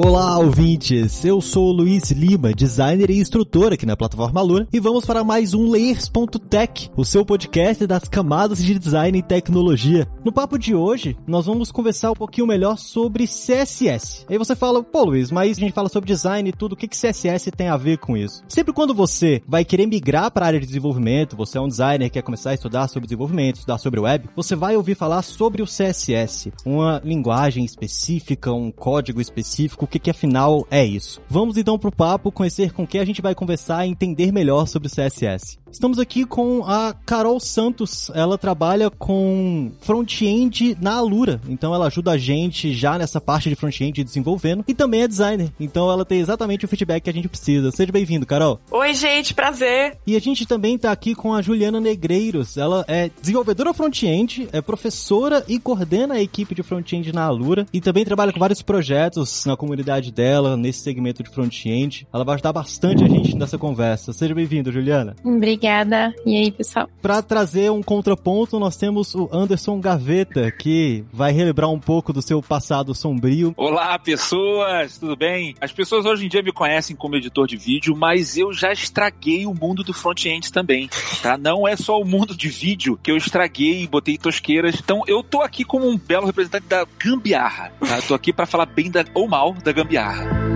Olá, ouvintes! Eu sou o Luiz Lima, designer e instrutor aqui na plataforma Lura, e vamos para mais um Layers.tech, o seu podcast das camadas de design e tecnologia. No papo de hoje, nós vamos conversar um pouquinho melhor sobre CSS. Aí você fala, pô Luiz, mas a gente fala sobre design e tudo, o que, que CSS tem a ver com isso? Sempre quando você vai querer migrar para a área de desenvolvimento, você é um designer que quer começar a estudar sobre desenvolvimento, estudar sobre web, você vai ouvir falar sobre o CSS, uma linguagem específica, um código específico que, que afinal é isso. Vamos então pro papo, conhecer com quem a gente vai conversar e entender melhor sobre o CSS. Estamos aqui com a Carol Santos. Ela trabalha com front-end na Alura. Então ela ajuda a gente já nessa parte de front-end desenvolvendo. E também é designer. Então ela tem exatamente o feedback que a gente precisa. Seja bem-vindo, Carol. Oi, gente, prazer. E a gente também tá aqui com a Juliana Negreiros. Ela é desenvolvedora front-end, é professora e coordena a equipe de front-end na Alura. E também trabalha com vários projetos na comunidade dela, nesse segmento de front-end. Ela vai ajudar bastante a gente nessa conversa. Seja bem-vindo, Juliana. Obrigada. Obrigada. E aí, pessoal? Para trazer um contraponto, nós temos o Anderson Gaveta, que vai relembrar um pouco do seu passado sombrio. Olá, pessoas, tudo bem? As pessoas hoje em dia me conhecem como editor de vídeo, mas eu já estraguei o mundo do front-end também, tá? Não é só o mundo de vídeo que eu estraguei e botei tosqueiras. Então, eu tô aqui como um belo representante da gambiarra, tá? Eu tô aqui para falar bem da, ou mal da gambiarra.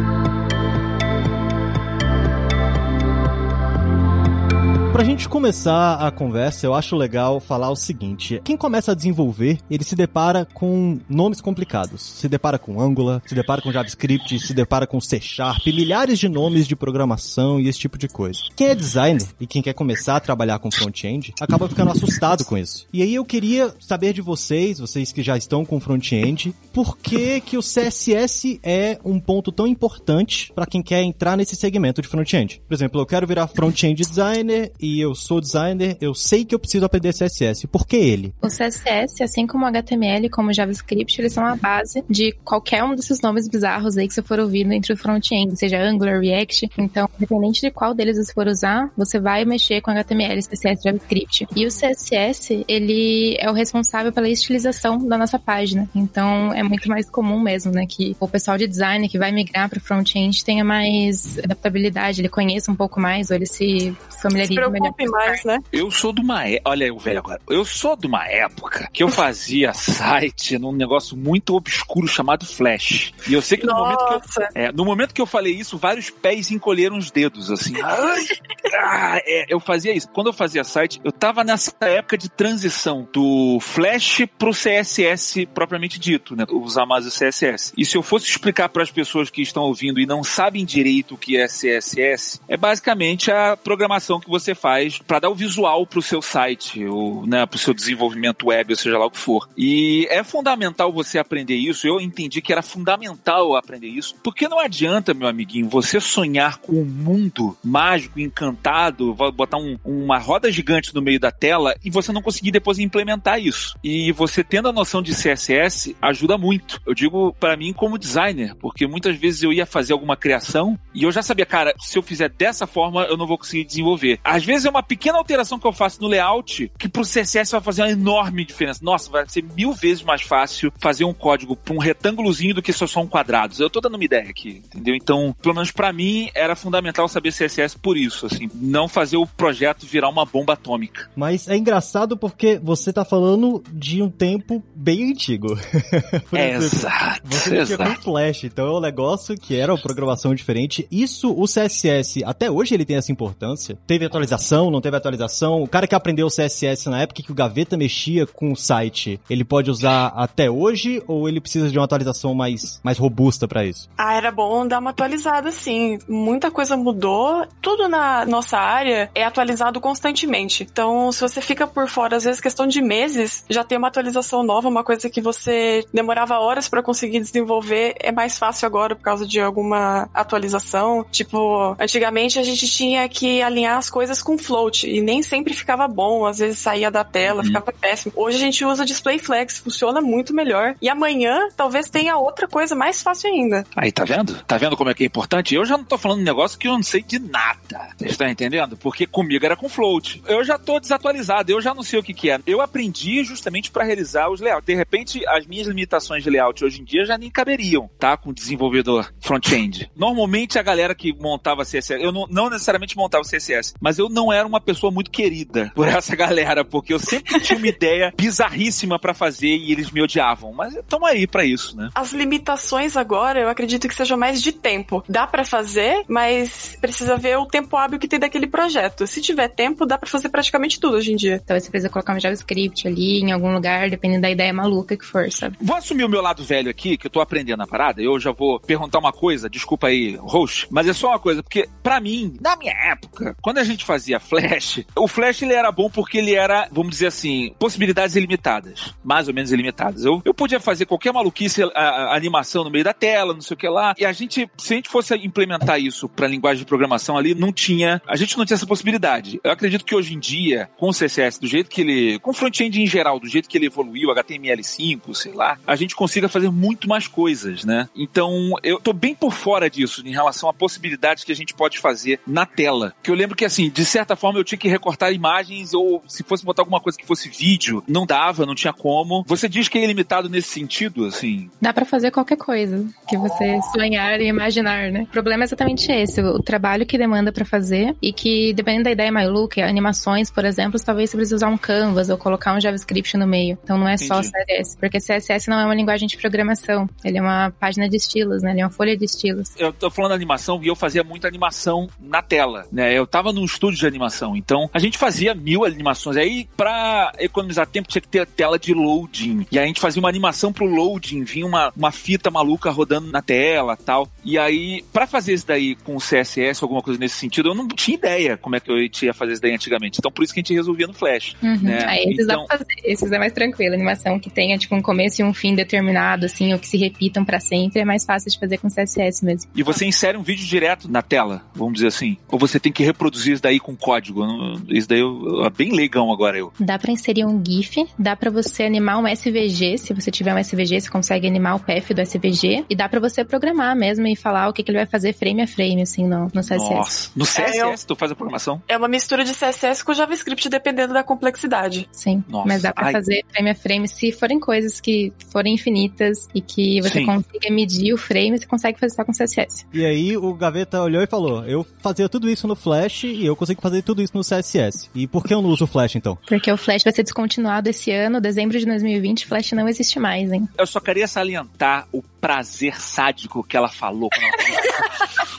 Pra gente começar a conversa, eu acho legal falar o seguinte: quem começa a desenvolver, ele se depara com nomes complicados. Se depara com Angular, se depara com JavaScript, se depara com C Sharp, milhares de nomes de programação e esse tipo de coisa. Quem é designer e quem quer começar a trabalhar com front-end, acaba ficando assustado com isso. E aí eu queria saber de vocês, vocês que já estão com front-end, por que que o CSS é um ponto tão importante para quem quer entrar nesse segmento de front-end? Por exemplo, eu quero virar front-end designer e eu sou designer, eu sei que eu preciso aprender CSS. Por que ele? O CSS, assim como o HTML, como o JavaScript, eles são a base de qualquer um desses nomes bizarros aí que você for ouvindo entre o front-end, seja Angular, React. Então, independente de qual deles você for usar, você vai mexer com HTML, CSS, JavaScript. E o CSS, ele é o responsável pela estilização da nossa página. Então, é muito mais comum mesmo, né, que o pessoal de design que vai migrar para o front-end tenha mais adaptabilidade, ele conheça um pouco mais, ou ele se familiarize preocupe mais, né? Eu sou de uma época. Olha o velho agora. Eu sou de uma época que eu fazia site num negócio muito obscuro chamado Flash. E eu sei que no Nossa. momento que eu, é, no momento que eu falei isso, vários pés encolheram os dedos, assim. Ai, ah, é, eu fazia isso. Quando eu fazia site, eu tava nessa época de transição do Flash pro CSS propriamente dito, né? Usar mais o CSS. E se eu fosse explicar para as pessoas que estão ouvindo e não sabem direito o que é CSS, é basicamente a programação que você faz para dar o visual pro seu site, ou, né, pro seu desenvolvimento web, ou seja lá o que for. E é fundamental você aprender isso. Eu entendi que era fundamental aprender isso, porque não adianta, meu amiguinho, você sonhar com um mundo mágico, encantado, botar um, uma roda gigante no meio da tela e você não conseguir depois implementar isso. E você tendo a noção de CSS ajuda muito. Eu digo para mim como designer, porque muitas vezes eu ia fazer alguma criação e eu já sabia, cara, se eu fizer dessa forma, eu não vou conseguir desenvolver. Às vezes é uma pequena alteração que eu faço no layout que pro CSS vai fazer uma enorme diferença. Nossa, vai ser mil vezes mais fácil fazer um código pra um retângulozinho do que só só um quadrado. Eu tô dando uma ideia aqui, entendeu? Então, pelo menos para mim, era fundamental saber CSS por isso, assim, não fazer o projeto virar uma bomba atômica. Mas é engraçado porque você tá falando de um tempo bem antigo. é, exato. Você mexia com Flash, então é um negócio que era uma programação diferente. Isso, o CSS, até hoje ele tem essa importância. Teve atualização, não teve atualização. O cara que aprendeu o CSS na época que o Gaveta mexia com o site, ele pode usar até hoje ou ele precisa de uma atualização mais, mais robusta para isso? Ah, era bom dar uma atualizada sim. Muita coisa mudou. Tudo na nossa área é atualizado constantemente. Então, se você fica por fora, às vezes questão de meses, já tem uma atualização nova, uma coisa que você demorava horas para conseguir desenvolver, é mais fácil agora por causa de alguma atualização. Tipo, antigamente a gente tinha que alinhar as coisas com com float e nem sempre ficava bom, às vezes saía da tela, uhum. ficava péssimo. Hoje a gente usa display flex, funciona muito melhor. E amanhã talvez tenha outra coisa mais fácil ainda. Aí, tá vendo? Tá vendo como é que é importante? Eu já não tô falando um negócio que eu não sei de nada. Vocês estão entendendo? Porque comigo era com float. Eu já tô desatualizado, eu já não sei o que que é. Eu aprendi justamente para realizar os layouts. De repente, as minhas limitações de layout hoje em dia já nem caberiam, tá? Com desenvolvedor front-end. Normalmente a galera que montava CSS, eu não, não necessariamente montava CSS, mas eu não era uma pessoa muito querida por essa galera, porque eu sempre tinha uma ideia bizarríssima para fazer e eles me odiavam. Mas estamos aí para isso, né? As limitações agora, eu acredito que sejam mais de tempo. Dá para fazer, mas precisa ver o tempo hábil que tem daquele projeto. Se tiver tempo, dá para fazer praticamente tudo hoje em dia. Então você precisa colocar um JavaScript ali em algum lugar, dependendo da ideia maluca que for, sabe? Vou assumir o meu lado velho aqui, que eu tô aprendendo a parada. Eu já vou perguntar uma coisa, desculpa aí, host, mas é só uma coisa, porque para mim, na minha época, quando a gente fazia Flash, o Flash ele era bom porque ele era, vamos dizer assim, possibilidades ilimitadas, mais ou menos ilimitadas. Eu, eu podia fazer qualquer maluquice, a, a animação no meio da tela, não sei o que lá, e a gente, se a gente fosse implementar isso para linguagem de programação ali, não tinha, a gente não tinha essa possibilidade. Eu acredito que hoje em dia, com o CSS, do jeito que ele, com o front-end em geral, do jeito que ele evoluiu, HTML5, sei lá, a gente consiga fazer muito mais coisas, né? Então, eu tô bem por fora disso em relação a possibilidades que a gente pode fazer na tela. Que eu lembro que, assim, de certa forma eu tinha que recortar imagens ou se fosse botar alguma coisa que fosse vídeo, não dava, não tinha como. Você diz que é ilimitado nesse sentido, assim? Dá para fazer qualquer coisa que você sonhar e imaginar, né? O problema é exatamente esse, o trabalho que demanda para fazer e que, dependendo da ideia maluca, animações, por exemplo, talvez você precise usar um Canvas ou colocar um JavaScript no meio. Então não é Entendi. só CSS, porque CSS não é uma linguagem de programação, ele é uma página de estilos, né? Ele é uma folha de estilos. Eu tô falando animação e eu fazia muita animação na tela, né? Eu tava num estúdio de animação, então a gente fazia mil animações. Aí, pra economizar tempo, tinha que ter a tela de loading. E aí a gente fazia uma animação pro loading, vinha uma, uma fita maluca rodando na tela tal. E aí, para fazer isso daí com CSS, alguma coisa nesse sentido, eu não tinha ideia como é que eu ia fazer isso daí antigamente. Então, por isso que a gente resolvia no Flash. Uhum. Né? Aí, esses então... dá pra fazer. Esses é mais tranquilo. Animação que tenha, tipo, um começo e um fim determinado, assim, ou que se repitam para sempre, é mais fácil de fazer com CSS mesmo. E você insere um vídeo direto na tela, vamos dizer assim. Ou você tem que reproduzir isso daí com código. Isso daí é bem legal agora eu. Dá para inserir um GIF, dá para você animar um SVG. Se você tiver um SVG, você consegue animar o path do SVG. E dá para você programar mesmo e falar o que, que ele vai fazer frame a frame, assim, no, no CSS. Nossa, no CSS é, tu faz a programação? É uma mistura de CSS com JavaScript, dependendo da complexidade. Sim, Nossa. mas dá para fazer frame a frame se forem coisas que forem infinitas e que você Sim. consiga medir o frame, você consegue fazer só com CSS. E aí o Gaveta olhou e falou: Eu fazia tudo isso no Flash e eu consigo fazer tudo isso no CSS. E por que eu não uso o Flash então? Porque o Flash vai ser descontinuado esse ano, dezembro de 2020, Flash não existe mais, hein? Eu só queria salientar o prazer sádico que ela falou falou.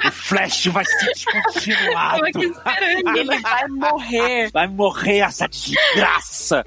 o Flash vai ser descontinuado. Ele vai morrer. Vai morrer essa desgraça.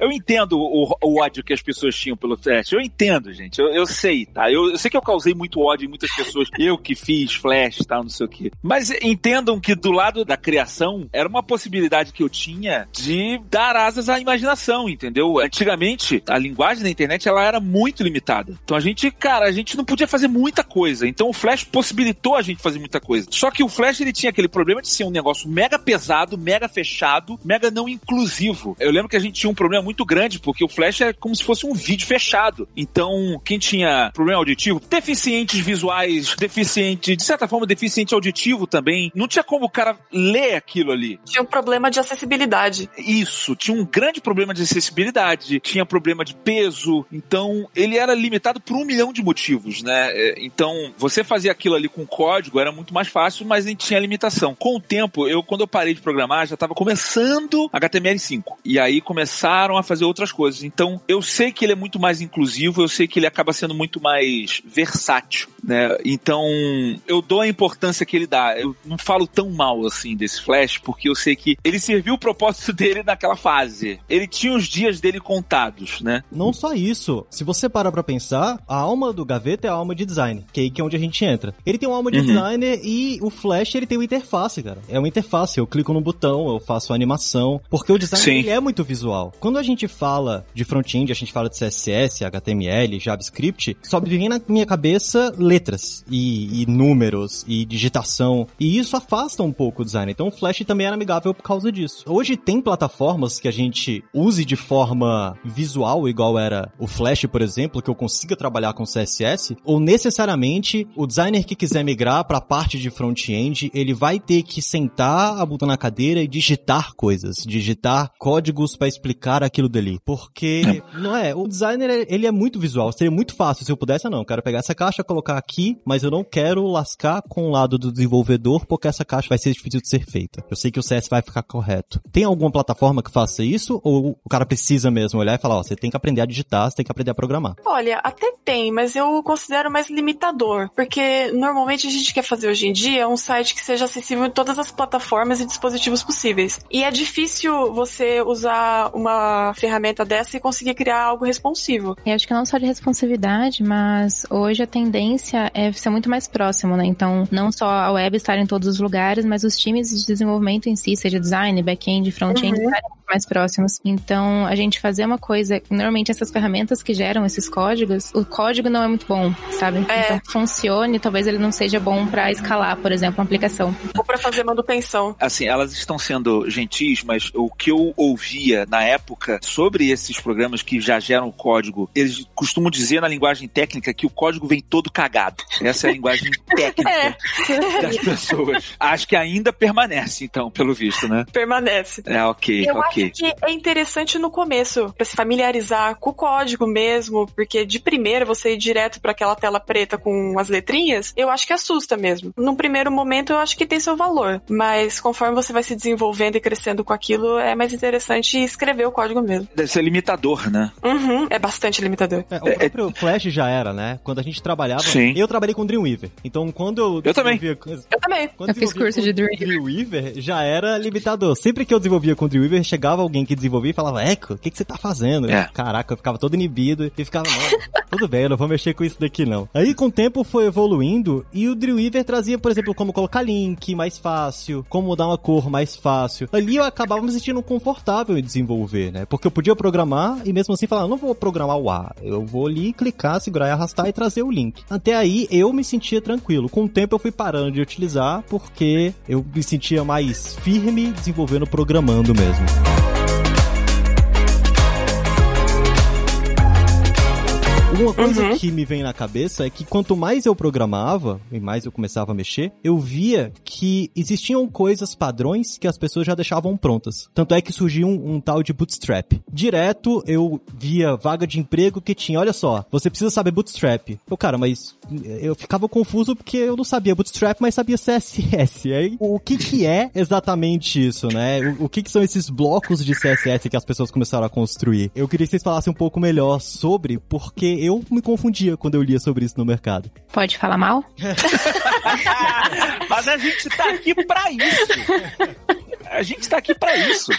eu entendo o, o, ódio que as pessoas tinham pelo Flash. Eu entendo, gente. Eu, eu sei, tá? Eu, eu, sei que eu causei muito ódio em muitas pessoas. Eu que fiz Flash e tal, não sei o quê. Mas entendam que do lado da criação, era uma possibilidade que eu tinha de dar asas à imaginação, entendeu? Antigamente, a linguagem da internet, ela era muito limitada. Então a gente cara, a gente não podia fazer muita coisa. Então o Flash possibilitou a gente fazer muita coisa. Só que o Flash ele tinha aquele problema de ser um negócio mega pesado, mega fechado, mega não inclusivo. Eu lembro que a gente tinha um problema muito grande, porque o Flash é como se fosse um vídeo fechado. Então, quem tinha problema auditivo, deficientes visuais, deficiente, de certa forma, deficiente auditivo também, não tinha como o cara ler aquilo ali. Tinha um problema de acessibilidade. Isso, tinha um grande problema de acessibilidade, tinha problema de peso, então ele era limitado por um milhão de motivos, né? É, você fazer aquilo ali com código era muito mais fácil, mas gente tinha limitação. Com o tempo, eu quando eu parei de programar, já estava começando HTML5. E aí começaram a fazer outras coisas. Então, eu sei que ele é muito mais inclusivo, eu sei que ele acaba sendo muito mais versátil, né? Então, eu dou a importância que ele dá. Eu não falo tão mal assim desse Flash, porque eu sei que ele serviu o propósito dele naquela fase. Ele tinha os dias dele contados, né? Não só isso. Se você para pra pensar, a alma do Gaveta é a alma de design, que aí que é onde a gente entra. Ele tem uma alma de uhum. designer e o Flash ele tem uma interface, cara. É uma interface, eu clico no botão, eu faço a animação, porque o design é muito visual. Quando a gente fala de front-end, a gente fala de CSS, HTML, JavaScript, só vem na minha cabeça letras e, e números e digitação, e isso afasta um pouco o design. Então o Flash também era amigável por causa disso. Hoje tem plataformas que a gente use de forma visual, igual era o Flash, por exemplo, que eu consiga trabalhar com CSS, ou necessariamente o designer que quiser migrar para a parte de front-end, ele vai ter que sentar a bunda na cadeira e digitar coisas, digitar códigos para explicar aquilo dali. Porque, não é, o designer, ele é muito visual, seria muito fácil se eu pudesse, não, eu quero pegar essa caixa, colocar aqui, mas eu não quero lascar com o lado do desenvolvedor, porque essa caixa vai ser difícil de ser feita. Eu sei que o CS vai ficar correto. Tem alguma plataforma que faça isso, ou o cara precisa mesmo olhar e falar, ó, você tem que aprender a digitar, você tem que aprender a programar? Olha, até tem, mas eu considero mais limitador, porque normalmente a gente quer fazer hoje em dia um site que seja acessível em todas as plataformas e dispositivos possíveis. E é difícil você usar uma ferramenta dessa e conseguir criar algo responsivo. Eu acho que não só de responsividade, mas hoje a tendência é ser muito mais próximo, né? Então, não só a web estar em todos os lugares, mas os times de desenvolvimento em si, seja design, back-end, front-end, uhum. estarem mais próximos. Então, a gente fazer uma coisa, normalmente essas ferramentas que geram esses códigos, o código não é muito bom, sabe? É. Então, funcione, talvez ele não seja bom para escalar, por exemplo, uma aplicação. Ou para fazer manutenção. Assim, elas estão sendo gentis, mas o que eu ouvia na época sobre esses programas que já geram código, eles costumam dizer na linguagem técnica que o código vem todo cagado. Essa é a linguagem técnica é. das pessoas. Acho que ainda permanece, então, pelo visto, né? Permanece. É, ok, eu ok que é interessante no começo, para se familiarizar com o código mesmo, porque de primeira você ir direto para aquela tela preta com as letrinhas, eu acho que assusta mesmo. Num primeiro momento eu acho que tem seu valor, mas conforme você vai se desenvolvendo e crescendo com aquilo, é mais interessante escrever o código mesmo. Deve ser limitador, né? Uhum, é bastante limitador. É, o é, próprio é... Flash já era, né? Quando a gente trabalhava, Sim. eu trabalhei com Dreamweaver. Então quando eu Eu também. Eu também. Quando eu fiz curso de Dreamweaver. Dreamweaver já era limitador. Sempre que eu desenvolvia com Dreamweaver, chegava alguém que desenvolvia e falava, Eco, o que, que você tá fazendo? É. Caraca, eu ficava todo inibido e ficava, tudo bem, eu não vou mexer com isso daqui não. Aí com o tempo foi evoluindo e o Dreamweaver trazia, por exemplo, como colocar link mais fácil, como mudar uma cor mais fácil. Ali eu acabava me sentindo confortável em desenvolver, né? Porque eu podia programar e mesmo assim falar, não vou programar o A, eu vou ali clicar, segurar e arrastar e trazer o link. Até aí eu me sentia tranquilo. Com o tempo eu fui parando de utilizar porque eu me sentia mais firme desenvolvendo programando mesmo. Uma coisa uhum. que me vem na cabeça é que quanto mais eu programava e mais eu começava a mexer, eu via que existiam coisas padrões que as pessoas já deixavam prontas. Tanto é que surgiu um, um tal de bootstrap. Direto eu via vaga de emprego que tinha, olha só, você precisa saber bootstrap. Eu, cara, mas eu ficava confuso porque eu não sabia bootstrap, mas sabia CSS. Aí, o que que é exatamente isso, né? O, o que que são esses blocos de CSS que as pessoas começaram a construir? Eu queria que vocês falassem um pouco melhor sobre, porque eu eu me confundia quando eu lia sobre isso no mercado. Pode falar mal? Mas a gente tá aqui pra isso. A gente está aqui para isso.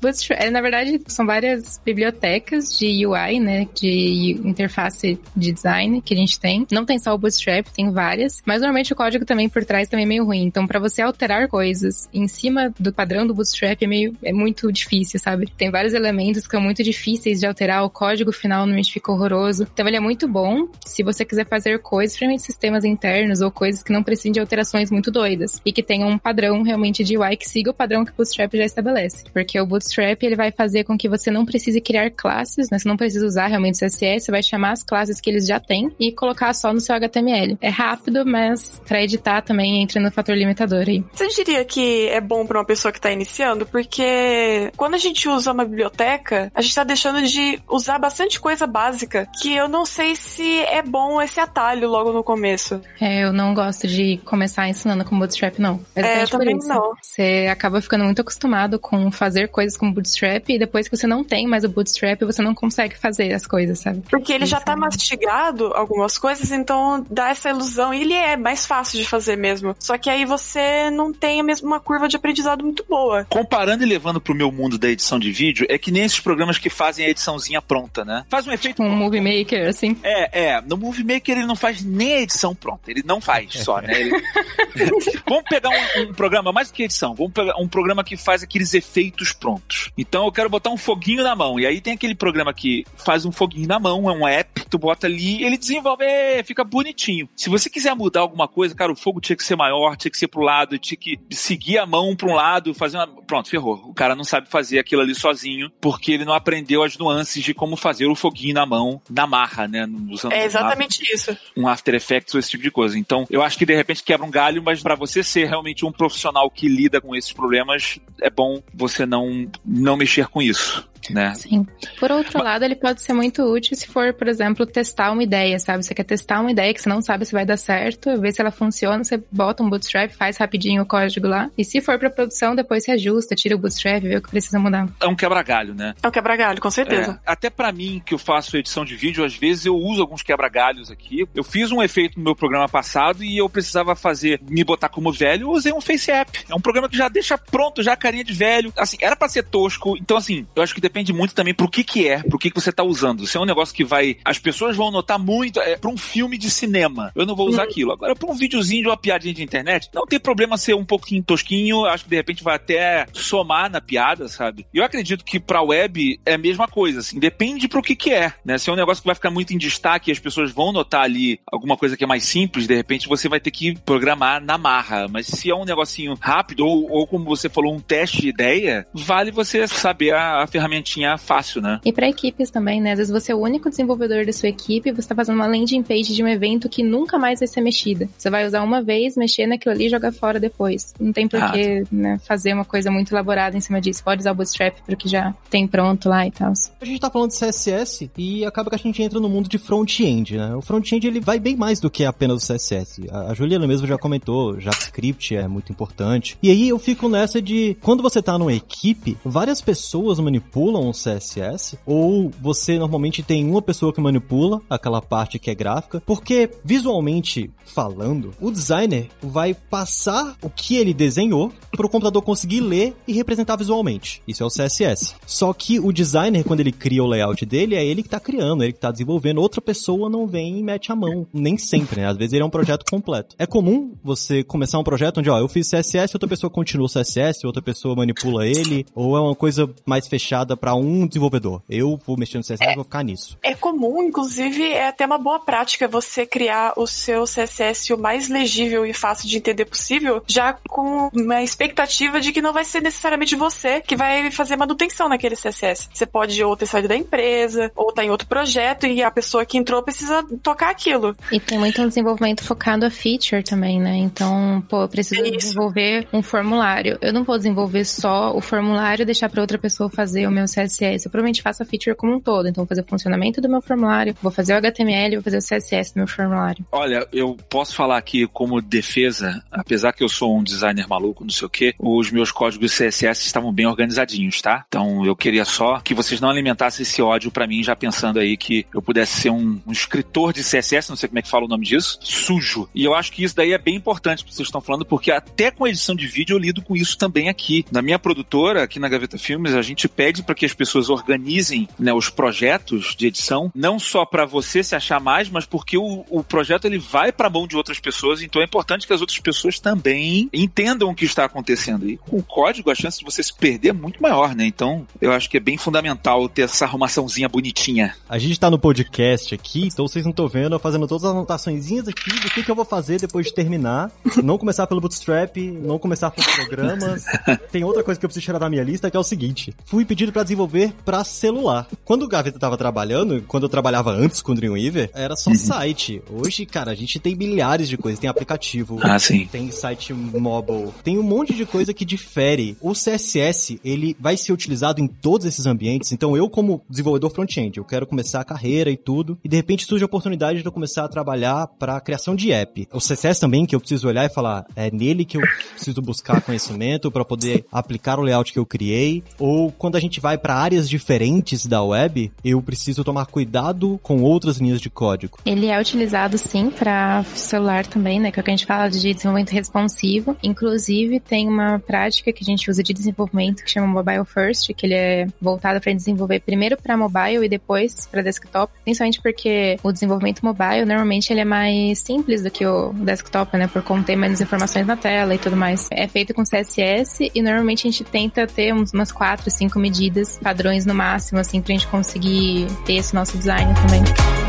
Bootstrap, na verdade, são várias bibliotecas de UI, né? De interface de design que a gente tem. Não tem só o Bootstrap, tem várias. Mas normalmente o código também por trás também é meio ruim. Então, para você alterar coisas em cima do padrão do Bootstrap é meio é muito difícil, sabe? Tem vários elementos que são muito difíceis de alterar. O código final normalmente fica horroroso. Então, ele é muito bom se você quiser fazer coisas, principalmente sistemas internos ou coisas que não precisem de alterações muito doidas e que tenham um padrão realmente de UI que siga o padrão padrão que o Bootstrap já estabelece. Porque o Bootstrap, ele vai fazer com que você não precise criar classes, né? Você não precisa usar realmente CSS, você vai chamar as classes que eles já têm e colocar só no seu HTML. É rápido, mas para editar também entra no fator limitador aí. Você diria que é bom para uma pessoa que tá iniciando? Porque quando a gente usa uma biblioteca, a gente tá deixando de usar bastante coisa básica que eu não sei se é bom esse atalho logo no começo. É, eu não gosto de começar ensinando com Bootstrap, não. É, também não. Você acaba ficando muito acostumado com fazer coisas com Bootstrap e depois que você não tem mais o Bootstrap, você não consegue fazer as coisas, sabe? Porque ele Isso. já tá mastigado algumas coisas, então dá essa ilusão. E ele é mais fácil de fazer mesmo. Só que aí você não tem a mesma curva de aprendizado muito boa. Comparando e levando pro meu mundo da edição de vídeo, é que nem esses programas que fazem a ediçãozinha pronta, né? Faz um efeito. Um Movie Maker, assim. É, é. No Movie Maker ele não faz nem a edição pronta. Ele não faz só, né? Ele... Vamos pegar um, um programa, mais do que edição, vamos pegar um programa que faz aqueles efeitos prontos. Então eu quero botar um foguinho na mão. E aí tem aquele programa que faz um foguinho na mão, é um app, tu bota ali, ele desenvolve, é, fica bonitinho. Se você quiser mudar alguma coisa, cara, o fogo tinha que ser maior, tinha que ser pro lado, tinha que seguir a mão pra um lado, fazer uma... Pronto, ferrou. O cara não sabe fazer aquilo ali sozinho, porque ele não aprendeu as nuances de como fazer o foguinho na mão, na marra, né? Usando é exatamente um, isso. Um After Effects ou esse tipo de coisa. Então, eu acho que de repente quebra um galho, mas para você ser realmente um profissional que lida com esses problemas, é bom você não, não mexer com isso né? Sim. Por outro Mas... lado, ele pode ser muito útil se for, por exemplo, testar uma ideia, sabe? Você quer testar uma ideia que você não sabe se vai dar certo, ver se ela funciona, você bota um bootstrap, faz rapidinho o código lá. E se for para produção, depois você ajusta, tira o bootstrap, vê o que precisa mudar. É um quebra-galho, né? É um quebra-galho, com certeza. É. Até para mim, que eu faço edição de vídeo, às vezes eu uso alguns quebra-galhos aqui. Eu fiz um efeito no meu programa passado e eu precisava fazer, me botar como velho, eu usei um Face App. É um programa que já deixa pronto, já a carinha de velho. Assim, era para ser tosco. Então, assim, eu acho que depende muito também pro que que é, pro que que você tá usando. Se é um negócio que vai, as pessoas vão notar muito, é pra um filme de cinema, eu não vou usar hum. aquilo. Agora, pra um videozinho de uma piadinha de internet, não tem problema ser um pouquinho tosquinho, acho que de repente vai até somar na piada, sabe? Eu acredito que pra web é a mesma coisa, assim, depende pro que que é, né? Se é um negócio que vai ficar muito em destaque e as pessoas vão notar ali alguma coisa que é mais simples, de repente você vai ter que programar na marra. Mas se é um negocinho rápido, ou, ou como você falou, um teste de ideia, vale você saber a, a ferramentinha fácil, né? E para equipes também, né? Às vezes você é o único desenvolvedor da sua equipe, você está fazendo uma landing page de um evento que nunca mais vai ser mexida. Você vai usar uma vez, mexer naquilo ali e jogar fora depois. Não tem por que né, fazer uma coisa muito elaborada em cima disso. Pode usar o Bootstrap porque já tem pronto lá e tal. A gente tá falando de CSS e acaba que a gente entra no mundo de front-end, né? O front-end ele vai bem mais do que apenas o CSS. A Juliana mesmo já comentou, JavaScript é muito importante. E aí eu fico nessa de quando você tá numa equipe, várias pessoas manipulam o CSS, ou você normalmente tem uma pessoa que manipula aquela parte que é gráfica, porque visualmente falando, o designer vai passar o que ele desenhou para o computador conseguir ler e representar visualmente. Isso é o CSS. Só que o designer, quando ele cria o layout dele, é ele que está criando, ele que está desenvolvendo. Outra pessoa não vem e mete a mão. Nem sempre, né? Às vezes ele é um projeto completo. É comum você começar um projeto onde, ó, eu fiz CSS, outra pessoa continua o CSS, outra pessoa manipula ele, ou é uma coisa mais fechada para um desenvolvedor. Eu vou mexer no CSS e é, vou ficar nisso. É comum, inclusive, é até uma boa prática você criar o seu CSS o mais legível e fácil de entender possível, já com uma expectativa de que não vai ser necessariamente você que vai fazer manutenção naquele CSS. Você pode ou ter saído da empresa, ou estar tá em outro projeto e a pessoa que entrou precisa tocar aquilo. E tem muito desenvolvimento focado a feature também, né? Então, pô, eu preciso é desenvolver um formulário. Eu não vou desenvolver só o formulário e deixar para outra pessoa fazer o meu CSS. Eu provavelmente faço a feature como um todo. Então, vou fazer o funcionamento do meu formulário, vou fazer o HTML, vou fazer o CSS do meu formulário. Olha, eu posso falar aqui como defesa, apesar que eu sou um designer maluco, não sei o quê, os meus códigos CSS estavam bem organizadinhos, tá? Então, eu queria só que vocês não alimentassem esse ódio para mim, já pensando aí que eu pudesse ser um, um, escritor de CSS, não sei como é que fala o nome disso, sujo. E eu acho que isso daí é bem importante que vocês estão falando, porque até com edição de vídeo eu lido com isso também aqui. Na minha produtora, aqui na Gaveta Filmes, a gente pede para que as pessoas organizem né, os projetos de edição, não só para você se achar mais, mas porque o, o projeto ele vai para a mão de outras pessoas, então é importante que as outras pessoas também entendam o que está acontecendo. E com o código, a chance de você se perder é muito maior, né? Então, eu acho que é bem fundamental ter essa arrumaçãozinha bonitinha. A gente tá no podcast aqui, então vocês não estão vendo, eu fazendo todas as anotaçõezinhas aqui do que, que eu vou fazer depois de terminar. não começar pelo Bootstrap, não começar por programas. Tem outra coisa que eu preciso tirar da minha lista, que é o seguinte. Fui pedido para desenvolver para celular. Quando o Gaveta tava trabalhando, quando eu trabalhava antes com o Dreamweaver, era só uhum. site. Hoje, cara, a gente tem milhares de coisas. Tem aplicativo, ah, sim. tem site mobile, tem um monte de coisa que difere. O CSS, ele vai ser utilizado em todos esses ambientes. Então, eu como desenvolvedor front-end, eu quero começar a carreira e tudo, e de repente surge a oportunidade de eu começar a trabalhar para criação de app. O CSS também, que eu preciso olhar e falar, é nele que eu preciso buscar conhecimento para poder aplicar o layout que eu criei, ou quando a gente vai para áreas diferentes da web, eu preciso tomar cuidado com outras linhas de código. Ele é utilizado sim para celular também, né, que é o que a gente fala de desenvolvimento responsivo. Inclusive, tem uma prática que a gente usa de desenvolvimento que chama Mobile First, que ele é voltado para desenvolver primeiro para mobile e depois para desktop, principalmente porque o desenvolvimento mobile normalmente ele é mais simples do que o desktop, né, por conter menos informações na tela e tudo mais. É feito com CSS e normalmente a gente tenta ter umas quatro, cinco medidas padrões no máximo, assim, pra gente conseguir ter esse nosso design também.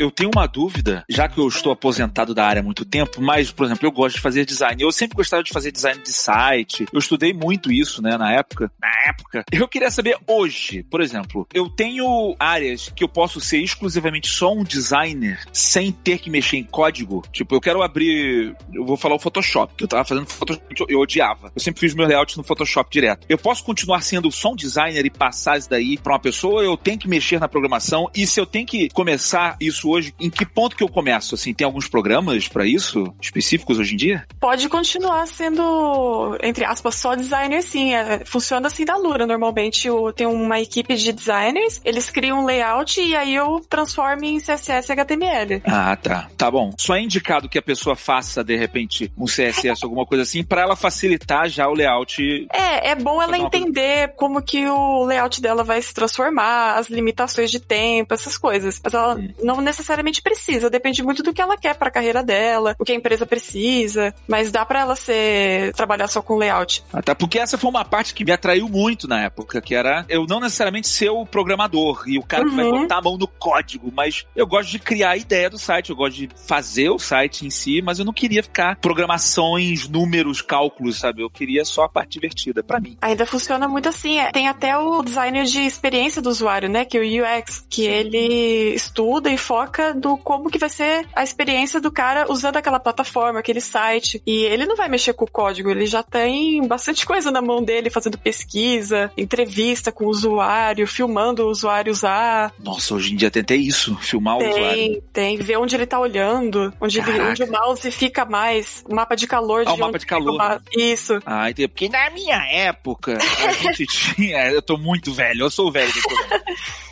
Eu tenho uma dúvida, já que eu estou aposentado da área há muito tempo, mas, por exemplo, eu gosto de fazer design. Eu sempre gostava de fazer design de site. Eu estudei muito isso, né, na época. Na época. Eu queria saber hoje, por exemplo, eu tenho áreas que eu posso ser exclusivamente só um designer sem ter que mexer em código. Tipo, eu quero abrir, eu vou falar o Photoshop, que eu tava fazendo Photoshop, eu odiava. Eu sempre fiz meus layouts no Photoshop direto. Eu posso continuar sendo só um designer e passar isso daí para uma pessoa, eu tenho que mexer na programação e se eu tenho que começar isso hoje, em que ponto que eu começo? Assim, tem alguns programas para isso específicos hoje em dia? Pode continuar sendo, entre aspas, só designer sim. É, funciona assim da Lura. Normalmente eu tenho uma equipe de designers, eles criam um layout e aí eu transformo em CSS e HTML. Ah, tá. Tá bom. Só é indicado que a pessoa faça, de repente, um CSS, alguma coisa assim, para ela facilitar já o layout. É, é bom ela entender coisa... como que o layout dela vai se transformar, as limitações de tempo, essas coisas. Mas ela hum. não necessariamente precisa, depende muito do que ela quer para a carreira dela, o que a empresa precisa, mas dá para ela ser trabalhar só com layout. Até porque essa foi uma parte que me atraiu muito na época, que era eu não necessariamente ser o programador e o cara uhum. que vai uhum. botar a mão no código, mas eu gosto de criar a ideia do site, eu gosto de fazer o site em si, mas eu não queria ficar programações, números, cálculos, sabe? Eu queria só a parte divertida para mim. Ainda funciona muito assim, é. tem até o designer de experiência do usuário, né, que é o UX, que ele estuda e foca do como que vai ser a experiência do cara usando aquela plataforma, aquele site, e ele não vai mexer com o código, ele já tem bastante coisa na mão dele, fazendo pesquisa, entrevista com o usuário, filmando o usuário usar. Nossa, hoje em dia tem até isso, filmar tem, o usuário. Tem, tem, ver onde ele tá olhando, onde, ele, onde o mouse fica mais, mapa de calor. Ah, o mapa de calor. Isso. Ah, entendi. Porque na minha época, a gente tinha, eu tô muito velho, eu sou velho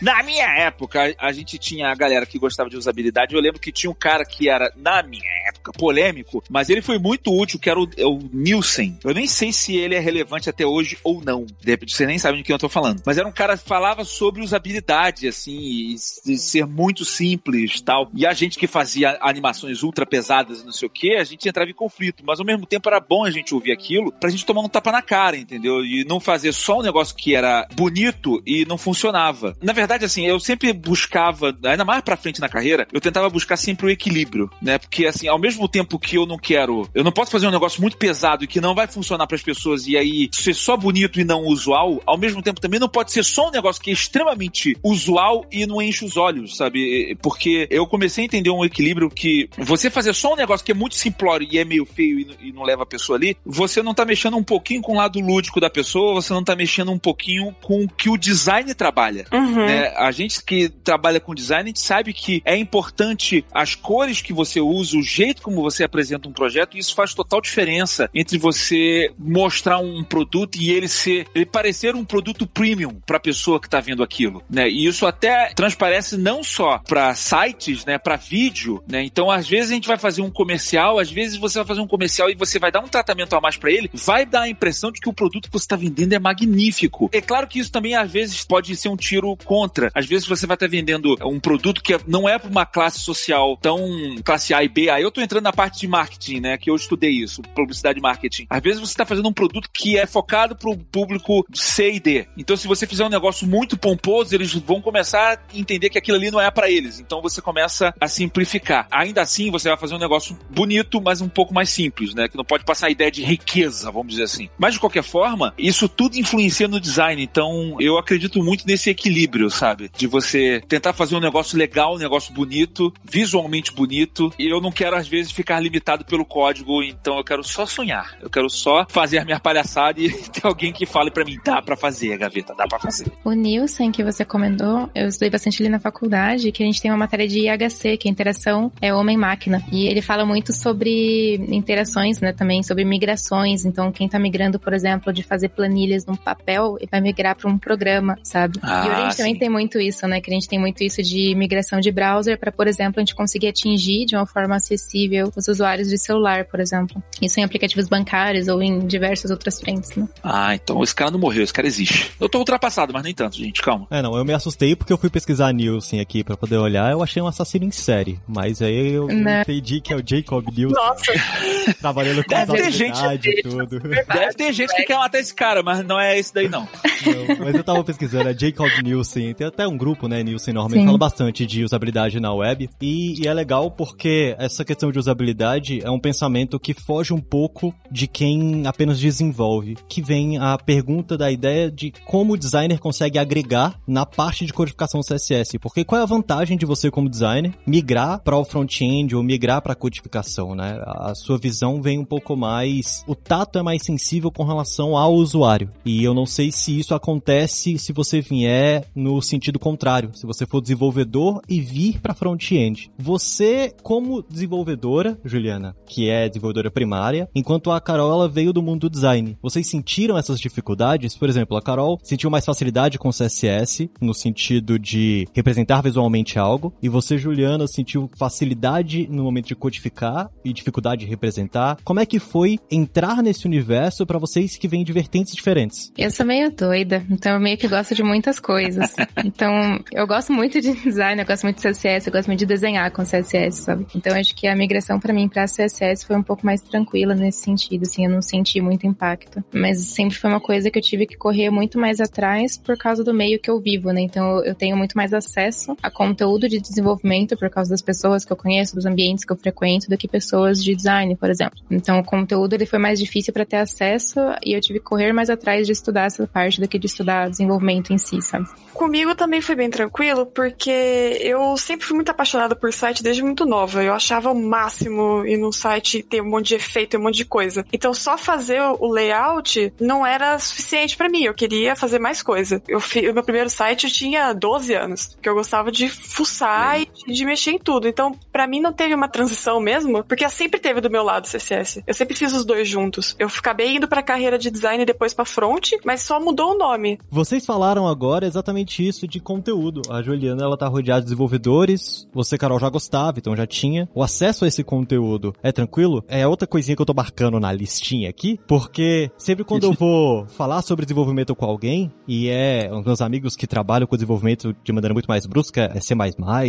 Na minha época, a gente tinha a galera que gostava de usabilidade, eu lembro que tinha um cara que era, na minha época, polêmico, mas ele foi muito útil, que era o, o Nielsen. Eu nem sei se ele é relevante até hoje ou não. De repente, você nem sabe de quem eu tô falando. Mas era um cara que falava sobre usabilidade, assim, e, e ser muito simples tal. E a gente que fazia animações ultra pesadas, não sei o que, a gente entrava em conflito. Mas ao mesmo tempo era bom a gente ouvir aquilo pra gente tomar um tapa na cara, entendeu? E não fazer só um negócio que era bonito e não funcionava. Na verdade, assim, eu sempre buscava, ainda mais pra frente na carreira, eu tentava buscar sempre o equilíbrio, né? Porque, assim, ao mesmo tempo que eu não quero, eu não posso fazer um negócio muito pesado e que não vai funcionar para as pessoas e aí ser só bonito e não usual, ao mesmo tempo também não pode ser só um negócio que é extremamente usual e não enche os olhos, sabe? Porque eu comecei a entender um equilíbrio que você fazer só um negócio que é muito simplório e é meio feio e não leva a pessoa ali, você não tá mexendo um pouquinho com o lado lúdico da pessoa, você não tá mexendo um pouquinho com o que o design trabalha. Uhum. Né? A gente que trabalha com design, a gente sabe que é importante as cores que você usa, o jeito como você apresenta um projeto, e isso faz total diferença entre você mostrar um produto e ele ser, ele parecer um produto premium para a pessoa que está vendo aquilo, né? E isso até transparece não só para sites, né, para vídeo, né? Então, às vezes a gente vai fazer um comercial, às vezes você vai fazer um comercial e você vai dar um tratamento a mais para ele, vai dar a impressão de que o produto que você está vendendo é magnífico. É claro que isso também às vezes pode ser um tiro contra. Às vezes você vai estar tá vendendo um produto que não é para uma classe social tão classe A e B. Aí eu tô entrando na parte de marketing, né, que eu estudei isso, publicidade e marketing. Às vezes você está fazendo um produto que é focado para o público C e D. Então, se você fizer um negócio muito pomposo, eles vão começar a entender que aquilo ali não é para eles. Então, você começa a simplificar. Ainda assim, você vai fazer um negócio bonito, mas um pouco mais simples, né? Que não pode passar a ideia de riqueza, vamos dizer assim. Mas, de qualquer forma, isso tudo influencia no design. Então, eu acredito muito nesse equilíbrio, sabe? De você tentar fazer um negócio legal, um negócio bonito, visualmente bonito. E eu não quero, às vezes, ficar limitado pelo código. Então, eu quero só sonhar. Eu quero só fazer a minha palhaçada e ter alguém que fale para mim, dá para fazer, gaveta, dá para fazer. O Nielsen que você comentou, eu estudei bastante ali na faculdade, que a gente tem uma matéria de IHC, que é interação é homem-máquina. E ele fala muito sobre interações, né, também sobre migrações. Então, quem tá migrando, por exemplo, de fazer planilhas num papel e vai migrar para um programa, sabe? Ah, e a gente sim. também tem muito isso, né, que a gente tem muito isso de migração de browser para, por exemplo, a gente conseguir atingir de uma forma acessível os usuários de celular, por exemplo. Isso em aplicativos bancários ou em diversas outras frentes, né? Ah, então esse cara não morreu, esse cara existe. Eu tô ultrapassado, mas nem tanto, gente, calma. É, não, eu me assustei porque eu fui pesquisar Nielsen aqui pra poder olhar, eu achei um assassino em série, mas aí eu não. entendi que é o Jacob Nielsen. Nossa! Trabalhando com Deve ter gente, e tudo. Deve ter gente que quer matar esse cara, mas não é esse daí não. não mas eu tava pesquisando, é Jacob Nielsen, tem até um grupo, né, Nielsen ele fala bastante de usabilidade usabilidade na web. E, e, é legal porque essa questão de usabilidade é um pensamento que foge um pouco de quem apenas desenvolve. Que vem a pergunta da ideia de como o designer consegue agregar na parte de codificação CSS. Porque qual é a vantagem de você, como designer, migrar para o front-end ou migrar para a codificação, né? A sua visão vem um pouco mais. O tato é mais sensível com relação ao usuário. E eu não sei se isso acontece se você vier no sentido contrário. Se você for desenvolvedor e vir para front-end. Você, como desenvolvedora, Juliana, que é desenvolvedora primária, enquanto a Carol ela veio do mundo do design. Vocês sentiram essas dificuldades? Por exemplo, a Carol sentiu mais facilidade com CSS no sentido de representar visualmente algo, e você, Juliana, sentiu facilidade no momento de codificar e dificuldade de representar. Como é que foi entrar nesse universo para vocês que vêm de vertentes diferentes? Eu sou meio doida, então eu meio que gosto de muitas coisas. então, eu gosto muito de design, eu gosto muito de CSS, eu gosto muito de desenhar com CSS, sabe? Então, acho que a migração para mim para CSS foi um pouco mais tranquila nesse sentido, assim, eu não senti muito impacto. Mas sempre foi uma coisa que eu tive que correr muito mais atrás por causa do meio que eu vivo, né? Então, eu tenho muito mais acesso a conteúdo de desenvolvimento por causa das pessoas que eu conheço, dos ambientes que eu frequento, do que pessoas de design, por exemplo. Então, o conteúdo ele foi mais difícil para ter acesso e eu tive que correr mais atrás de estudar essa parte do que de estudar desenvolvimento em si, sabe? Comigo também foi bem tranquilo, porque eu sempre fui muito apaixonada por site desde muito nova. Eu achava o máximo ir num site ter um monte de efeito e um monte de coisa. Então só fazer o layout não era suficiente para mim. Eu queria fazer mais coisa. Eu fiz, o meu primeiro site eu tinha 12 anos, que eu gostava de fuçar e de mexer em tudo. Então, para mim não teve uma transição mesmo, porque sempre teve do meu lado CSS. Eu sempre fiz os dois juntos. Eu acabei indo pra carreira de design e depois pra front, mas só mudou o nome. Vocês falaram agora exatamente isso de conteúdo. A Juliana, ela tá rodeada de desenvolvedores. Você, Carol, já gostava, então já tinha. O acesso a esse conteúdo é tranquilo? É outra coisinha que eu tô marcando na listinha aqui, porque sempre quando eu vou falar sobre desenvolvimento com alguém, e é os meus amigos que trabalham com desenvolvimento de maneira muito mais brusca, é C++,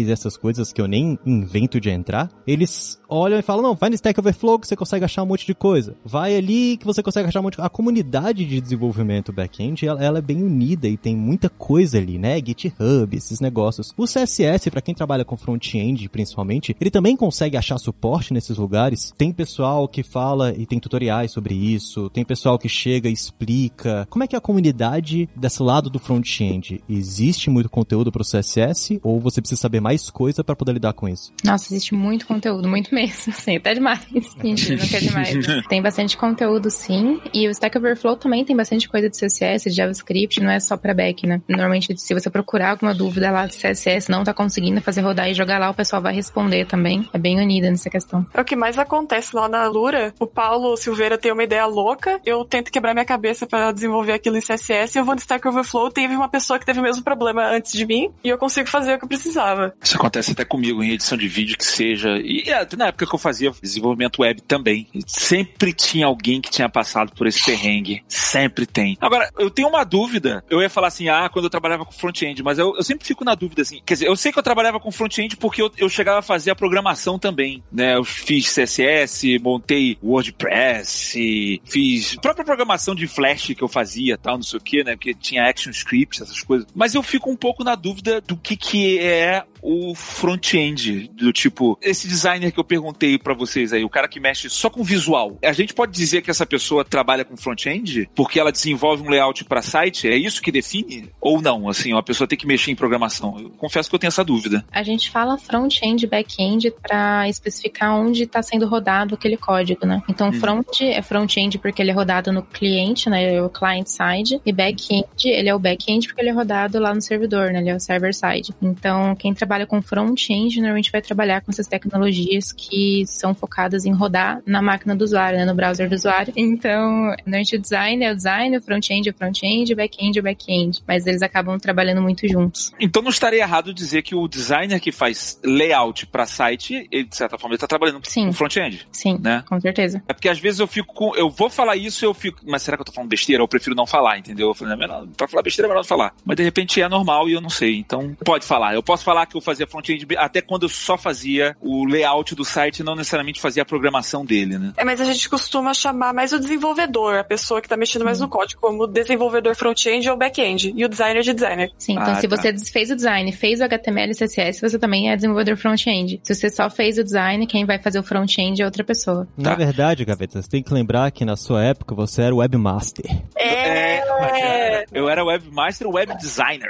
essas coisas que eu nem invento de entrar, eles olham e falam, não, vai no Stack Overflow que você consegue achar um monte de coisa. Vai ali que você consegue achar um monte de... A comunidade de desenvolvimento back-end, ela, ela, é bem unida e tem muita coisa ali, né? GitHub, esses negócios. O CSS, para quem trabalha com front-end, principalmente, ele também consegue achar suporte nesses lugares. Tem pessoal que fala e tem tutoriais sobre isso, tem pessoal que chega e explica. Como é que é a comunidade desse lado do front-end? Existe muito conteúdo pro CSS ou você precisa saber mais coisa para poder lidar com isso? Nossa, existe muito conteúdo, muito mesmo, assim, até demais. Mentira, não quer demais. Né? Tem bastante conteúdo, sim. E o Stack Overflow também tem bastante coisa de CSS, de JavaScript, não é só para back, né? Normalmente, se você procurar alguma dúvida lá de CSS, não tá conseguindo fazer rodar e jogar lá, o pessoal vai responder também. É bem unida nessa questão. É o que mais acontece lá na Lura. O Paulo Silveira tem uma ideia louca, eu tento quebrar minha cabeça para desenvolver aquilo em CSS, eu vou no Stack Overflow, teve uma pessoa que teve o mesmo problema antes de mim, e eu consigo fazer o que eu precisava. Isso acontece até comigo em edição de vídeo que seja, e na época que eu fazia desenvolvimento web também, sempre tinha alguém que tinha passado por esse perrengue. Sempre tem. Agora, eu tenho uma dúvida. Eu ia falar assim, ah, quando eu trabalhava com front-end, mas eu, eu, sempre fico na dúvida assim. Quer dizer, eu sei que eu trabalhava com front-end porque eu, eu chegava a fazer a programação também, né? Eu fiz CSS, montei WordPress, fiz própria programação de Flash que eu fazia, tal, não sei o que, né? Porque tinha action scripts, essas coisas. Mas eu fico um pouco na dúvida do que que é o front-end, do tipo, esse designer que eu perguntei para vocês aí, o cara que mexe só com visual, a gente pode dizer que essa pessoa trabalha com front-end porque ela desenvolve um layout para site? É isso que define? Ou não? Assim, uma pessoa tem que mexer em programação? Eu confesso que eu tenho essa dúvida. A gente fala front-end e back-end para especificar onde está sendo rodado aquele código, né? Então, hum. front é front-end porque ele é rodado no cliente, né? É o client side, e back-end, ele é o back-end porque ele é rodado lá no servidor, né? Ele é o server side. Então, quem trabalha trabalha com front-end, normalmente vai trabalhar com essas tecnologias que são focadas em rodar na máquina do usuário, né, no browser do usuário. Então, normalmente o design é o design, o front-end é o front-end, o back-end é o back-end. Mas eles acabam trabalhando muito juntos. Então não estaria errado dizer que o designer que faz layout para site, ele, de certa forma, ele tá trabalhando Sim. com front-end. Sim, né? com certeza. É porque às vezes eu fico com. Eu vou falar isso eu fico. Mas será que eu tô falando besteira? Eu prefiro não falar, entendeu? Eu falei, é melhor, pra falar besteira é melhor não falar. Mas de repente é normal e eu não sei. Então pode falar. Eu posso falar que eu fazia front-end, até quando eu só fazia o layout do site, não necessariamente fazia a programação dele, né? É, mas a gente costuma chamar mais o desenvolvedor, a pessoa que tá mexendo mais no Hum. código, como desenvolvedor front-end ou back-end, e o designer de designer. Sim, então Ah, se tá. você fez o design, fez o HTML e CSS, você também é desenvolvedor front-end. Se você só fez o design, quem vai fazer o front-end é outra pessoa. Na Tá. verdade, Gaveta, você tem que lembrar que na sua época você era webmaster. É, Eu era webmaster web designer.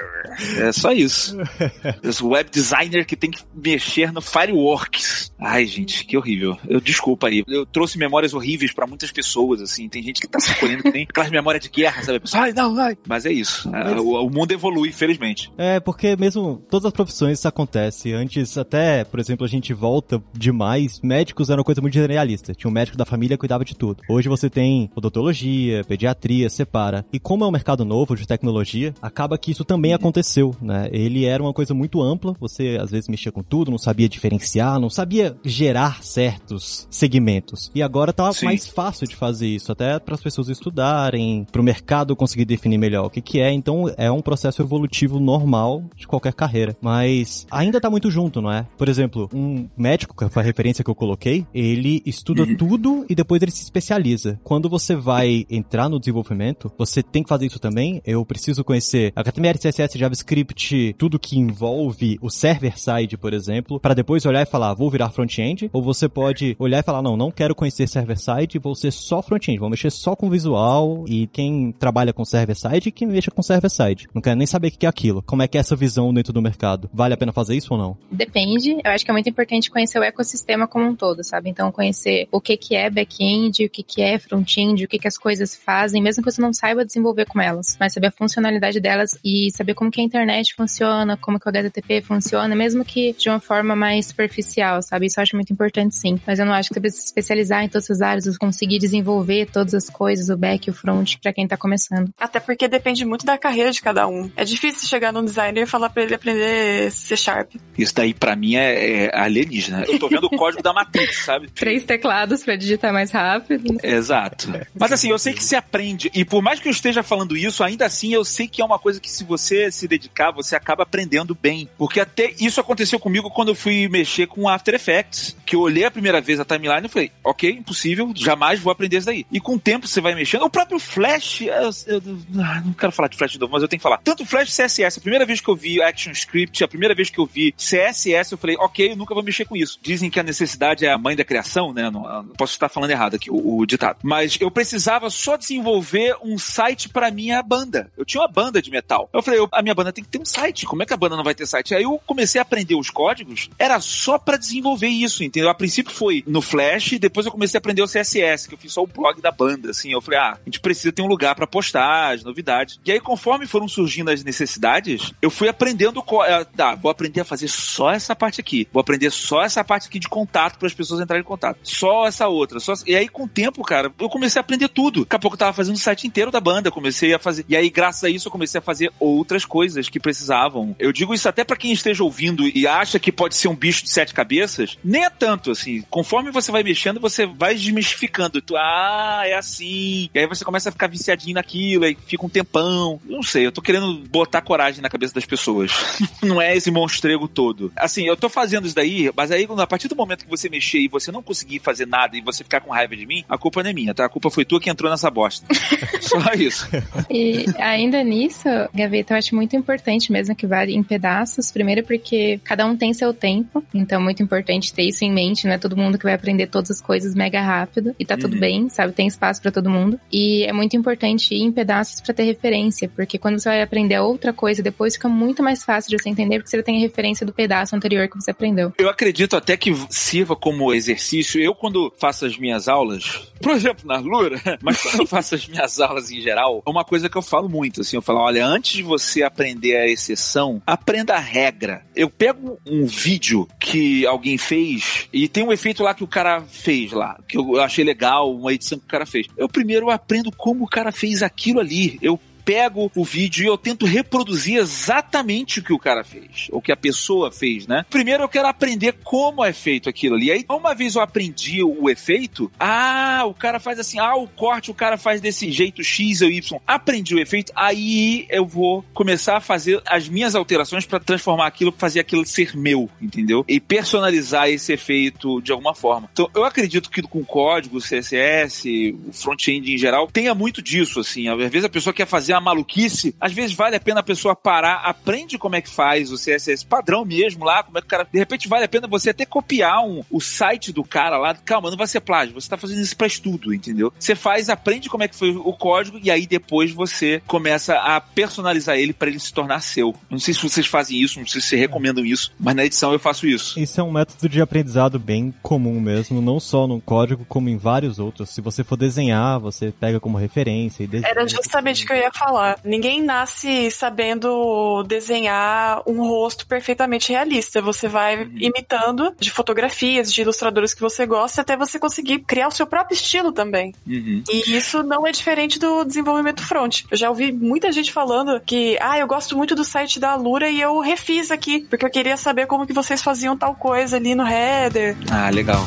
É só isso. Esse web designer que tem que mexer no Fireworks. Ai, gente, que horrível. Eu desculpa aí. Eu trouxe memórias horríveis pra muitas pessoas, assim. Tem gente que tá se colhendo que tem aquelas memórias de guerra, sabe? Pessoa, ai, não, ai. Mas é isso. Ah, O, o mundo evolui, felizmente. É, porque mesmo todas as profissões isso acontece. Antes, até, por exemplo, a gente volta demais. Médicos eram uma coisa muito generalista. Tinha um médico da família que cuidava de tudo. Hoje você tem odontologia, pediatria, separa. E como é um mercado novo de tecnologia, acaba que isso também aconteceu, né? Ele era uma coisa muito ampla. Você às vezes mexia com tudo, não sabia diferenciar, não sabia gerar certos segmentos. E agora tá Sim. mais fácil de fazer isso, até para as pessoas estudarem, para o mercado conseguir definir melhor o que, que é. Então é um processo evolutivo normal de qualquer carreira. Mas ainda tá muito junto, não é? Por exemplo, um médico, que foi a referência que eu coloquei, ele estuda tudo e depois ele se especializa. Quando você vai entrar no desenvolvimento, você tem que fazer isso também. Eu preciso conhecer HTML, CSS, JavaScript, tudo que envolve o server-side, por exemplo, para depois olhar e falar, vou virar front-end. Ou você pode olhar e falar, não, não quero conhecer server-side, vou ser só front-end, vou mexer só com visual e quem trabalha com server-side, que mexa com server-side. Não quero nem saber o que é aquilo. Como é que é essa visão dentro do mercado? Vale a pena fazer isso ou não? Depende. Eu acho que é muito importante conhecer o ecossistema como um todo, sabe? Então, conhecer o que, que é back-end, o que, que é front-end, o que, que as coisas fazem, mesmo que você não saiba desenvolver com elas, mas saber a funcionalidade delas e saber como que a internet funciona, como que o HTTP funciona, mesmo que de uma forma mais superficial, sabe? Isso eu acho muito importante, sim. Mas eu não acho que você precisa se especializar em todas as áreas, conseguir desenvolver todas as coisas, o back e o front, pra quem tá começando. Até porque depende muito da carreira de cada um. É difícil chegar num designer e falar pra ele aprender C Sharp. Isso daí, pra mim, é, é alienígena. Eu tô vendo o código da Matrix, sabe? Três teclados pra digitar mais rápido. Exato. Mas assim, eu sei que se aprende, e por mais que eu esteja falando isso, ainda assim eu sei que é uma coisa que se você se dedicar, você acaba aprendendo bem. Porque até isso aconteceu comigo quando eu fui mexer com After Effects, que eu olhei a primeira vez a timeline e falei, ok, impossível, jamais vou aprender isso daí. E com o tempo você vai mexendo. O próprio Flash, eu, eu- ah, não quero falar de Flash de novo, mas eu tenho que falar. Tanto Flash CSS, a primeira vez que eu vi ActionScript, a primeira vez que eu vi CSS, eu falei, ok, eu nunca vou mexer com isso. Dizem que a necessidade é a mãe da criação, né? Não, não posso estar falando errado aqui, o, o ditado. Mas eu precisava só desenvolver um site pra minha banda. Eu tinha uma banda de metal. Eu falei, eu- a minha banda tem que ter um site. Como é que a banda não vai ter site? Aí eu comecei a aprender os códigos. Era só pra desenvolver isso, entendeu? A princípio foi no Flash, depois eu comecei a aprender o CSS, que eu fiz só o blog da banda, assim. Eu falei, ah, a gente precisa ter um lugar pra postar as novidades. E aí, conforme foram surgindo as necessidades, eu fui aprendendo. eh, Tá, vou aprender a fazer só essa parte aqui. Vou aprender só essa parte aqui de contato para as pessoas entrarem em contato. Só essa outra. Só... E aí, com o tempo, cara, eu comecei a aprender tudo. Daqui a pouco eu tava fazendo o site inteiro da banda. Comecei a fazer. E aí, graças a isso, eu comecei a fazer outras coisas que precisavam. Eu digo isso até para quem esteja ouvindo e acha que pode ser um bicho de sete cabeças. Nem é tanto, assim. Conforme você vai mexendo, você vai desmistificando. Tu, ah, é assim. E aí você começa a ficar viciadinho naquilo, aí fica um tempão. Não sei, eu tô querendo botar coragem na cabeça das pessoas. não é esse monstrego todo. Assim, eu tô fazendo isso daí, mas aí a partir do momento que você mexer e você não conseguir fazer nada e você ficar com raiva de mim, a culpa não é minha, tá? A culpa foi tua que entrou nessa bosta. Só isso. E ainda nisso, Gaveta, eu acho muito importante mesmo que vale em pedaços. Primeiro porque cada um tem seu tempo, então é muito importante ter isso em mente, não é todo mundo que vai aprender todas as coisas mega rápido e tá tudo Uhum. bem, sabe? Tem espaço pra todo mundo. E é muito importante ir em pedaços pra ter referência, porque quando você vai aprender outra coisa, depois fica muito mais fácil de você entender, porque você tem a referência do pedaço anterior que você aprendeu. Eu acredito até que sirva como exercício. Eu, quando faço as minhas aulas, por exemplo, na Lura, mas quando eu faço as minhas aulas em geral, é uma coisa que eu falo muito, assim, eu falo, olha, antes de você aprender a exceção, aprenda a regra. Eu pego um vídeo que alguém fez e tem um efeito lá que o cara fez lá, que eu achei legal, uma edição que o cara fez. Eu primeiro aprendo como o cara fez aquilo ali. Eu pego o vídeo e eu tento reproduzir exatamente o que o cara fez, ou que a pessoa fez, né? Primeiro eu quero aprender como é feito aquilo ali. Aí, uma vez eu aprendi o efeito, ah, o cara faz assim, ah, o corte o cara faz desse jeito X ou Y. Aprendi o efeito, aí eu vou começar a fazer as minhas alterações para transformar aquilo, fazer aquilo ser meu, entendeu? E personalizar esse efeito de alguma forma. Então, eu acredito que com código, CSS, o front-end em geral, tenha muito disso, assim. Às vezes a pessoa quer fazer a maluquice, às vezes vale a pena a pessoa parar, aprende como é que faz o CSS padrão mesmo lá, como é que o cara. De repente vale a pena você até copiar um, o site do cara lá. Calma, não vai ser plágio, você tá fazendo isso pra estudo, entendeu? Você faz, aprende como é que foi o código e aí depois você começa a personalizar ele para ele se tornar seu. Não sei se vocês fazem isso, não sei se vocês recomendam isso, mas na edição eu faço isso. Isso é um método de aprendizado bem comum mesmo, não só no código, como em vários outros. Se você for desenhar, você pega como referência e desenha. Era justamente o que eu ia falar. Ninguém nasce sabendo desenhar um rosto perfeitamente realista. Você vai uhum. imitando de fotografias, de ilustradores que você gosta, até você conseguir criar o seu próprio estilo também. Uhum. E isso não é diferente do desenvolvimento front. Eu já ouvi muita gente falando que, ah, eu gosto muito do site da Lura e eu refiz aqui, porque eu queria saber como que vocês faziam tal coisa ali no header. Ah, legal.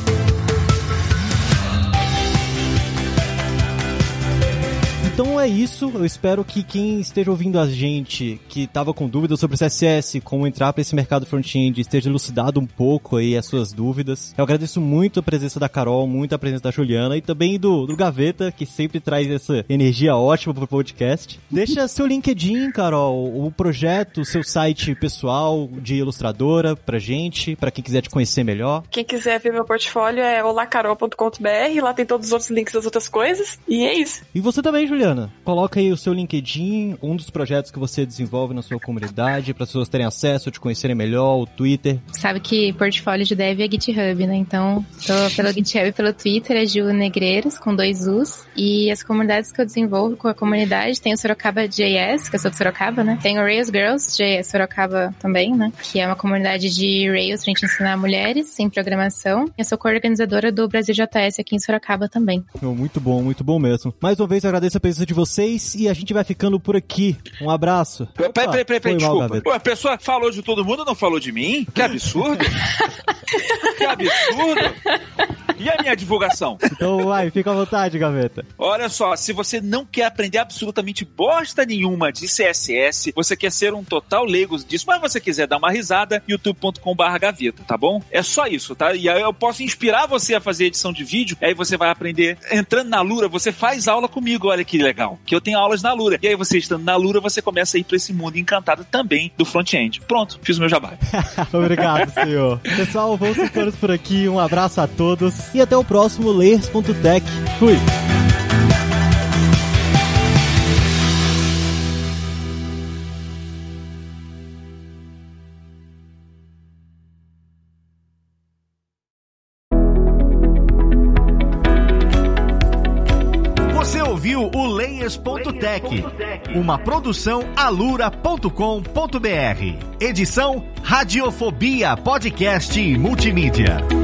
Então é isso. Eu espero que quem esteja ouvindo a gente, que estava com dúvidas sobre o CSS, como entrar para esse mercado front-end, esteja elucidado um pouco aí as suas dúvidas. Eu agradeço muito a presença da Carol, muito a presença da Juliana e também do, do Gaveta, que sempre traz essa energia ótima pro podcast. Deixa seu LinkedIn, Carol, o projeto, o seu site pessoal de ilustradora pra gente, para quem quiser te conhecer melhor. Quem quiser ver meu portfólio é olacarol.com.br, lá tem todos os outros links das outras coisas. E é isso. E você também, Juliana? Juliana, coloca aí o seu LinkedIn, um dos projetos que você desenvolve na sua comunidade, para as pessoas terem acesso, te conhecerem melhor, o Twitter. Sabe que portfólio de dev é GitHub, né? Então, tô pelo GitHub e pelo Twitter, é Ju Negreiros, com dois U's. E as comunidades que eu desenvolvo com a comunidade, tem o Sorocaba JS, que eu sou de Sorocaba, né? Tem o Rails Girls JS Sorocaba também, né? Que é uma comunidade de Rails pra gente ensinar mulheres em programação. Eu sou co-organizadora do Brasil JS aqui em Sorocaba também. Muito bom, muito bom mesmo. Mais uma vez, eu agradeço a presença de vocês e a gente vai ficando por aqui. Um abraço. Peraí, peraí, peraí, peraí desculpa. Mal, a pessoa falou de todo mundo não falou de mim? Que absurdo. que absurdo. E a minha divulgação? Então vai, fica à vontade, Gaveta. Olha só, se você não quer aprender absolutamente bosta nenhuma de CSS, você quer ser um total leigo disso, mas você quiser dar uma risada, youtube.com.br gaveta, tá bom? É só isso, tá? E aí eu posso inspirar você a fazer edição de vídeo, aí você vai aprender. Entrando na Lura, você faz aula comigo, olha que legal. Que eu tenho aulas na Lura. E aí você estando na Lura, você começa a ir pra esse mundo encantado também do front-end. Pronto, fiz o meu jabá. Obrigado, senhor. Pessoal, vamos ficando por aqui. Um abraço a todos e até o próximo Layers.tech. Fui! Você ouviu o Layers.tech, uma produção alura.com.br. Edição Radiofobia Podcast e Multimídia.